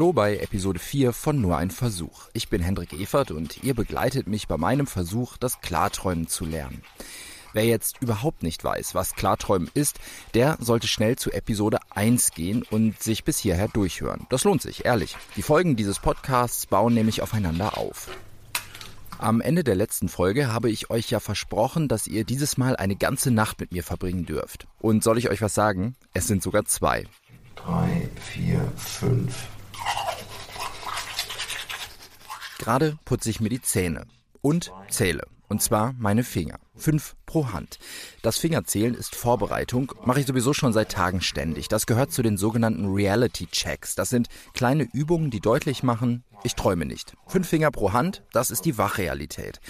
Hallo bei Episode 4 von Nur ein Versuch. Ich bin Hendrik Evert und ihr begleitet mich bei meinem Versuch, das Klarträumen zu lernen. Wer jetzt überhaupt nicht weiß, was Klarträumen ist, der sollte schnell zu Episode 1 gehen und sich bis hierher durchhören. Das lohnt sich, ehrlich. Die Folgen dieses Podcasts bauen nämlich aufeinander auf. Am Ende der letzten Folge habe ich euch ja versprochen, dass ihr dieses Mal eine ganze Nacht mit mir verbringen dürft. Und soll ich euch was sagen? Es sind sogar zwei. Drei, vier, fünf. Gerade putze ich mir die Zähne und zähle. Und zwar meine Finger. Fünf pro Hand. Das Fingerzählen ist Vorbereitung, mache ich sowieso schon seit Tagen ständig. Das gehört zu den sogenannten Reality Checks. Das sind kleine Übungen, die deutlich machen, ich träume nicht. Fünf Finger pro Hand, das ist die Wachrealität.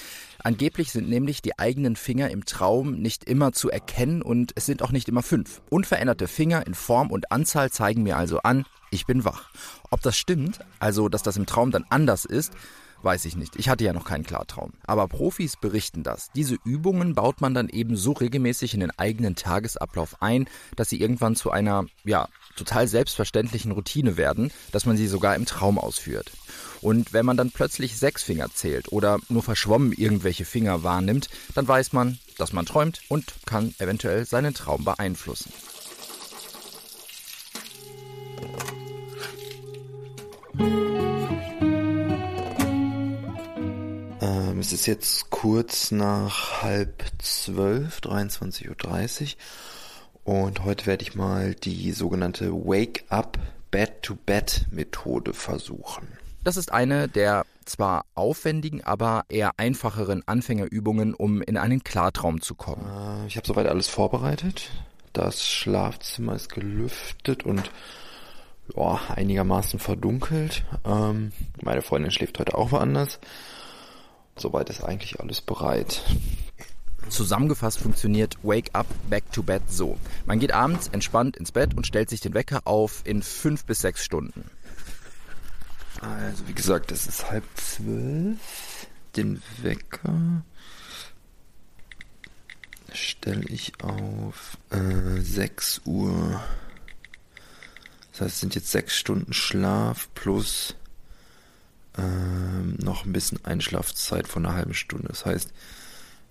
Angeblich sind nämlich die eigenen Finger im Traum nicht immer zu erkennen und es sind auch nicht immer fünf. Unveränderte Finger in Form und Anzahl zeigen mir also an, ich bin wach. Ob das stimmt, also dass das im Traum dann anders ist, Weiß ich nicht. Ich hatte ja noch keinen Klartraum. Aber Profis berichten das. Diese Übungen baut man dann eben so regelmäßig in den eigenen Tagesablauf ein, dass sie irgendwann zu einer, ja, total selbstverständlichen Routine werden, dass man sie sogar im Traum ausführt. Und wenn man dann plötzlich sechs Finger zählt oder nur verschwommen irgendwelche Finger wahrnimmt, dann weiß man, dass man träumt und kann eventuell seinen Traum beeinflussen. Es ist jetzt kurz nach halb zwölf, 23.30 Uhr. Und heute werde ich mal die sogenannte Wake-up Bed-to-Bed-Methode versuchen. Das ist eine der zwar aufwendigen, aber eher einfacheren Anfängerübungen, um in einen Klartraum zu kommen. Äh, ich habe soweit alles vorbereitet. Das Schlafzimmer ist gelüftet und ja, einigermaßen verdunkelt. Ähm, meine Freundin schläft heute auch woanders. Soweit ist eigentlich alles bereit. Zusammengefasst funktioniert Wake Up Back to Bed so. Man geht abends entspannt ins Bett und stellt sich den Wecker auf in fünf bis sechs Stunden. Also wie gesagt, es ist halb zwölf. Den Wecker stelle ich auf äh, 6 Uhr. Das heißt, es sind jetzt sechs Stunden Schlaf plus ähm, noch ein bisschen Einschlafzeit von einer halben Stunde. Das heißt,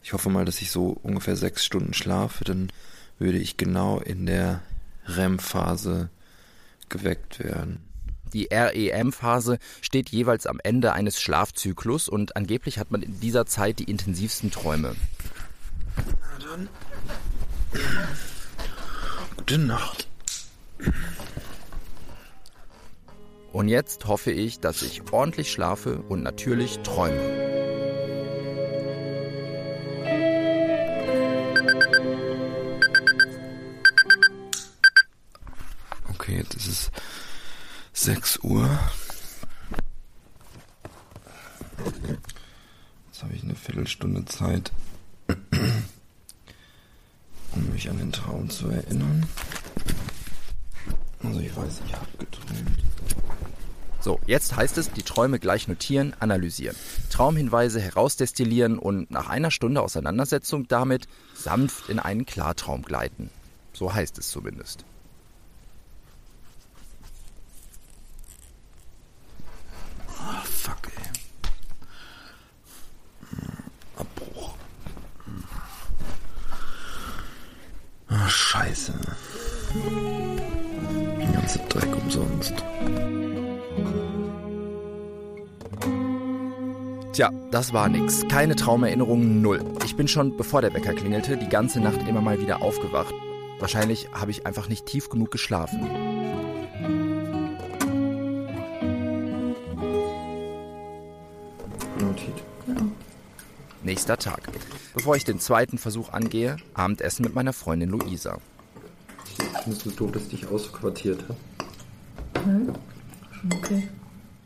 ich hoffe mal, dass ich so ungefähr sechs Stunden schlafe, dann würde ich genau in der REM-Phase geweckt werden. Die REM-Phase steht jeweils am Ende eines Schlafzyklus und angeblich hat man in dieser Zeit die intensivsten Träume. Na dann. Gute Nacht. Und jetzt hoffe ich, dass ich ordentlich schlafe und natürlich träume. Okay, jetzt ist es 6 Uhr. Jetzt habe ich eine Viertelstunde Zeit, um mich an den Traum zu erinnern. Also ich weiß, ich habe. So, jetzt heißt es, die Träume gleich notieren, analysieren, Traumhinweise herausdestillieren und nach einer Stunde Auseinandersetzung damit sanft in einen Klartraum gleiten. So heißt es zumindest. Ah, fuck, ey. Abbruch. Ah, scheiße. Der ganze Dreck umsonst. Tja, das war nix. Keine Traumerinnerungen, null. Ich bin schon, bevor der Wecker klingelte, die ganze Nacht immer mal wieder aufgewacht. Wahrscheinlich habe ich einfach nicht tief genug geschlafen. Notiert. Nächster Tag. Bevor ich den zweiten Versuch angehe, Abendessen mit meiner Freundin Luisa. Findest du doof, dass ich dich ausquartiert habe? Hm? Schon okay.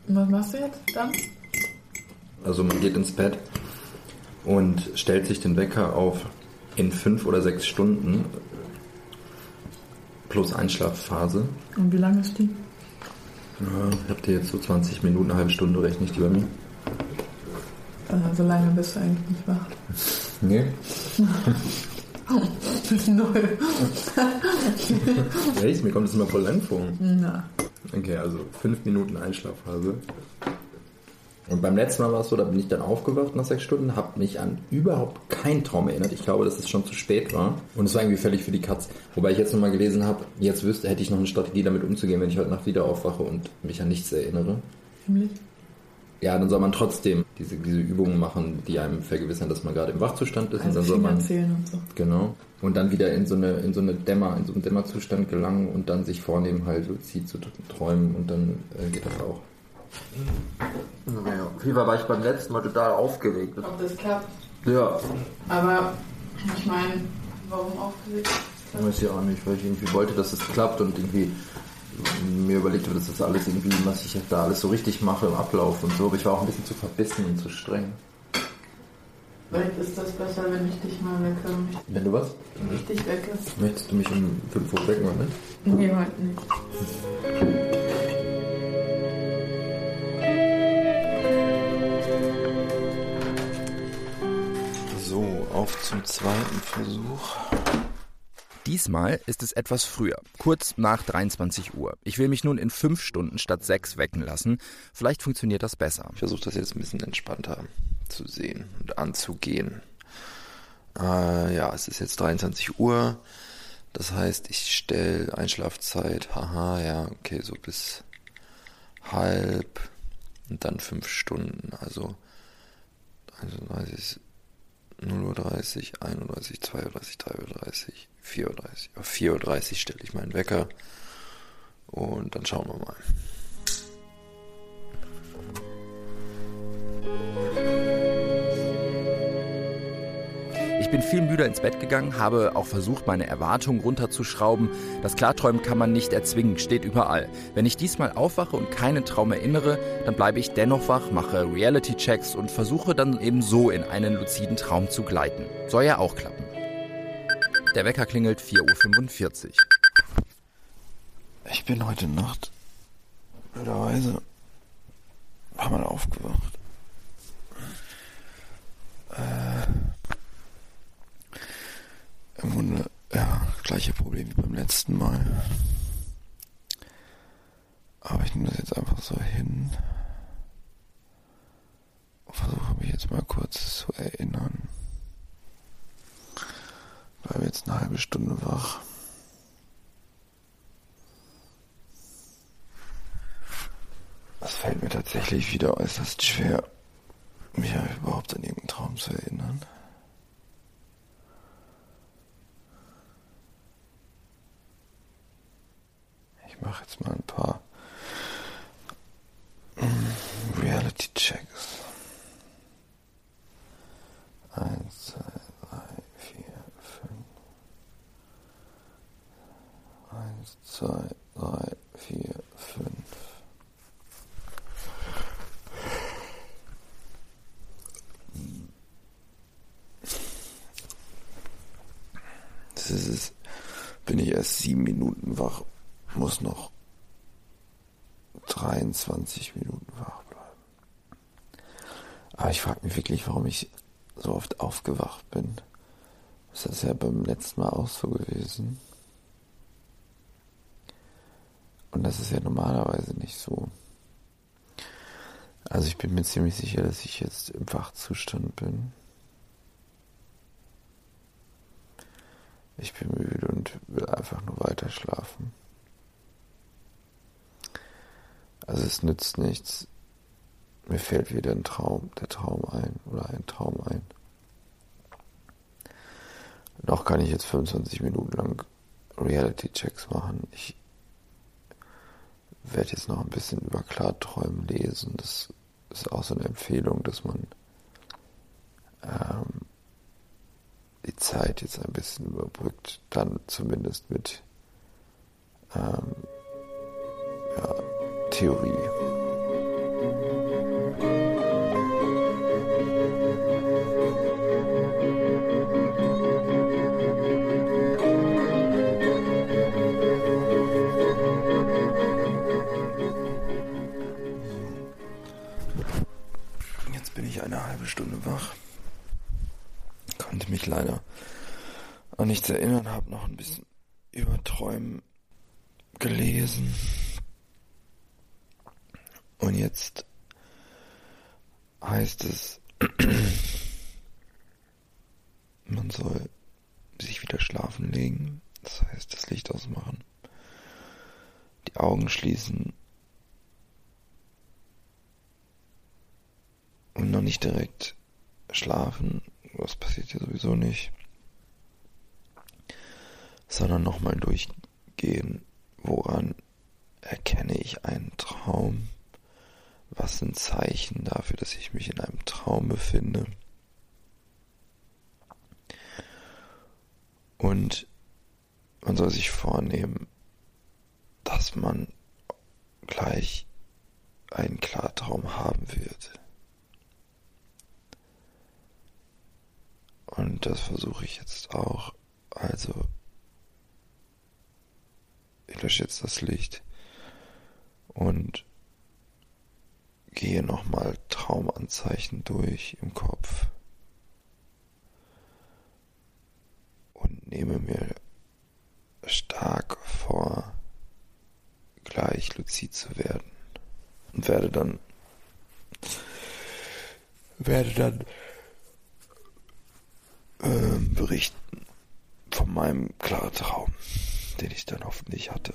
Und was machst du jetzt dann? Also man geht ins Bett und stellt sich den Wecker auf in fünf oder sechs Stunden plus Einschlafphase. Und wie lange ist die? Ja, habt ihr jetzt so 20 Minuten, eine halbe Stunde, rechne ich die bei mir? Äh, so lange bist du eigentlich nicht wach. Nee. Null. Echt? Mir kommt das immer voll lang vor. Na. Okay, also fünf Minuten Einschlafphase. Und beim letzten Mal war es so, da bin ich dann aufgewacht nach sechs Stunden, habe mich an überhaupt keinen Traum erinnert. Ich glaube, dass es schon zu spät war. Und es war irgendwie völlig für die Katz. Wobei ich jetzt nochmal gelesen habe, jetzt wüsste, hätte ich noch eine Strategie damit umzugehen, wenn ich heute Nacht wieder aufwache und mich an nichts erinnere. Nämlich? Ja, dann soll man trotzdem diese, diese Übungen machen, die einem vergewissern, dass man gerade im Wachzustand ist. Also und dann soll man zählen und so. Genau. Und dann wieder in so eine, in so eine Dämmer, in so einen Dämmerzustand gelangen und dann sich vornehmen, halt luzid zu träumen und dann äh, geht das auch. Naja, auf jeden Fall war ich beim letzten Mal total aufgeregt. Ob das klappt. Ja, Aber ich meine, warum aufgeregt? Weiß ich auch nicht, weil ich irgendwie wollte, dass es klappt und irgendwie mir überlegt habe, dass das alles irgendwie, was ich da alles so richtig mache im Ablauf und so. Aber ich war auch ein bisschen zu verbissen und zu streng. Vielleicht ist das besser, wenn ich dich mal wecke. Wenn du was? Wenn ich dich wecke. Möchtest du mich um 5 Uhr wecken, oder? Nee, heute nicht. zweiten Versuch. Diesmal ist es etwas früher, kurz nach 23 Uhr. Ich will mich nun in fünf Stunden statt sechs wecken lassen. Vielleicht funktioniert das besser. Ich versuche das jetzt ein bisschen entspannter zu sehen und anzugehen. Äh, ja, es ist jetzt 23 Uhr. Das heißt, ich stelle Einschlafzeit, haha, ja, okay, so bis halb und dann fünf Stunden. Also 31, 0 Uhr 30, 31, 32, 33, 34. Auf 4.30 Uhr stelle ich meinen Wecker und dann schauen wir mal. Bin viel müder ins Bett gegangen, habe auch versucht, meine Erwartungen runterzuschrauben. Das Klarträumen kann man nicht erzwingen, steht überall. Wenn ich diesmal aufwache und keinen Traum erinnere, dann bleibe ich dennoch wach, mache Reality-Checks und versuche dann eben so in einen luziden Traum zu gleiten. Soll ja auch klappen. Der Wecker klingelt 4.45 Uhr. Ich bin heute Nacht blöderweise ein paar Mal aufgewacht. Äh, Im Grunde, ja, gleiche Problem wie beim letzten Mal. Aber ich nehme das jetzt einfach so hin. Und versuche mich jetzt mal kurz zu erinnern. Bleibe jetzt eine halbe Stunde wach. Es fällt mir tatsächlich wieder äußerst schwer, mich überhaupt an irgendeinen Traum zu erinnern. Mache jetzt mal ein paar mm, Reality-Checks. Eins, zwei, drei, vier, fünf. Eins, zwei, drei, vier, fünf. Das ist. Bin ich erst sieben Minuten wach, muss noch 23 Minuten wach bleiben. Aber ich frage mich wirklich, warum ich so oft aufgewacht bin. Ist das ja beim letzten Mal auch so gewesen. Und das ist ja normalerweise nicht so. Also ich bin mir ziemlich sicher, dass ich jetzt im Wachzustand bin. Ich bin müde und will einfach nur weiter schlafen. Also es nützt nichts. Mir fällt wieder ein Traum, der Traum ein oder ein Traum ein. Noch kann ich jetzt 25 Minuten lang Reality-Checks machen. Ich werde jetzt noch ein bisschen über Klarträumen lesen. Das ist auch so eine Empfehlung, dass man ähm, die Zeit jetzt ein bisschen überbrückt, dann zumindest mit ähm, ja, Theorie. Jetzt bin ich eine halbe Stunde wach. Konnte mich leider an nichts erinnern, habe noch ein bisschen über Träumen gelesen. Und jetzt heißt es, man soll sich wieder schlafen legen. Das heißt, das Licht ausmachen, die Augen schließen und noch nicht direkt schlafen. Das passiert ja sowieso nicht. Sondern nochmal durchgehen, woran erkenne ich einen Traum? Was sind Zeichen dafür, dass ich mich in einem Traum befinde? Und man soll sich vornehmen, dass man gleich einen Klartraum haben wird. Und das versuche ich jetzt auch. Also, ich lösche jetzt das Licht und gehe nochmal Traumanzeichen durch im Kopf und nehme mir stark vor, gleich luzid zu werden und werde dann werde dann äh, berichten von meinem Klartraum, den ich dann hoffentlich hatte.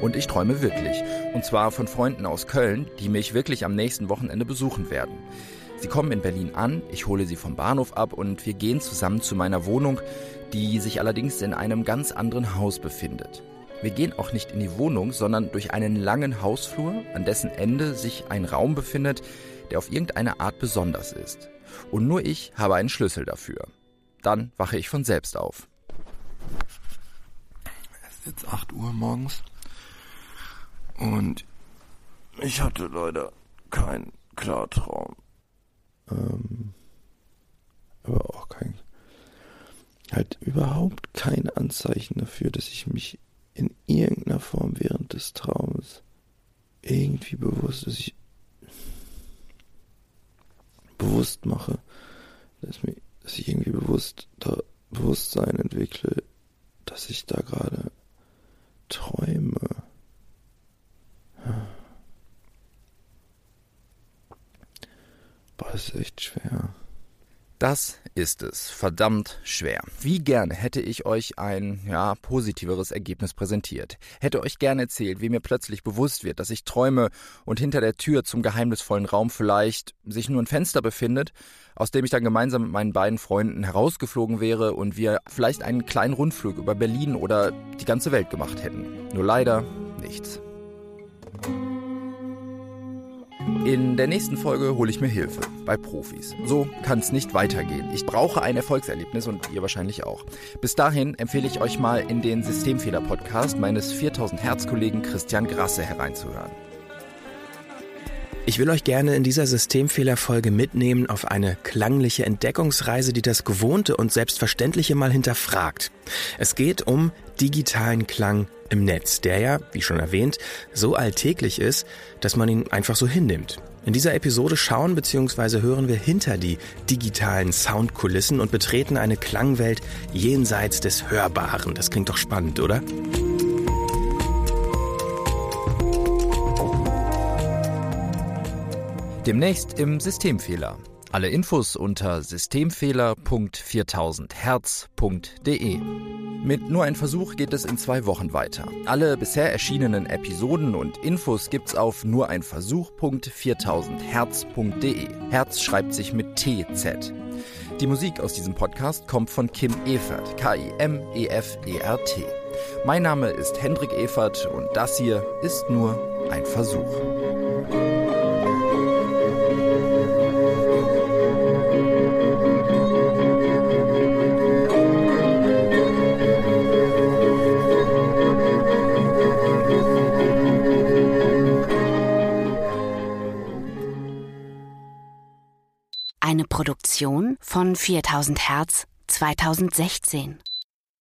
Und ich träume wirklich. Und zwar von Freunden aus Köln, die mich wirklich am nächsten Wochenende besuchen werden. Sie kommen in Berlin an, ich hole sie vom Bahnhof ab und wir gehen zusammen zu meiner Wohnung, die sich allerdings in einem ganz anderen Haus befindet. Wir gehen auch nicht in die Wohnung, sondern durch einen langen Hausflur, an dessen Ende sich ein Raum befindet, der auf irgendeine Art besonders ist. Und nur ich habe einen Schlüssel dafür. Dann wache ich von selbst auf. Es ist jetzt 8 Uhr morgens und ich hatte leider keinen Klartraum. Ähm, aber auch kein, halt überhaupt kein Anzeichen dafür, dass ich mich in irgendeiner Form während des Traumes irgendwie bewusst, dass ich bewusst mache, dass, mir, dass ich irgendwie bewusst da Bewusstsein entwickle, dass ich da gerade träume. Boah, das ist echt schwer. Das ist es. Verdammt schwer. Wie gerne hätte ich euch ein, ja, positiveres Ergebnis präsentiert. Hätte euch gerne erzählt, wie mir plötzlich bewusst wird, dass ich träume und hinter der Tür zum geheimnisvollen Raum vielleicht sich nur ein Fenster befindet, aus dem ich dann gemeinsam mit meinen beiden Freunden herausgeflogen wäre und wir vielleicht einen kleinen Rundflug über Berlin oder die ganze Welt gemacht hätten. Nur leider nichts. In der nächsten Folge hole ich mir Hilfe bei Profis. So kann es nicht weitergehen. Ich brauche ein Erfolgserlebnis und ihr wahrscheinlich auch. Bis dahin empfehle ich euch mal in den Systemfehler-Podcast meines 4000 Hertz-Kollegen Christian Grasse hereinzuhören. Ich will euch gerne in dieser Systemfehlerfolge mitnehmen auf eine klangliche Entdeckungsreise, die das Gewohnte und Selbstverständliche mal hinterfragt. Es geht um digitalen Klang im Netz, der ja, wie schon erwähnt, so alltäglich ist, dass man ihn einfach so hinnimmt. In dieser Episode schauen bzw. hören wir hinter die digitalen Soundkulissen und betreten eine Klangwelt jenseits des Hörbaren. Das klingt doch spannend, oder? Demnächst im Systemfehler. Alle Infos unter systemfehler.4000herz.de. Mit nur ein Versuch geht es in zwei Wochen weiter. Alle bisher erschienenen Episoden und Infos gibt's auf nur ein Versuch.4000herz.de. Herz schreibt sich mit TZ. Die Musik aus diesem Podcast kommt von Kim Efert, K-I-M-E-F-E-R-T. Mein Name ist Hendrik Efert und das hier ist nur ein Versuch. Eine Produktion von 4000 Hertz 2016.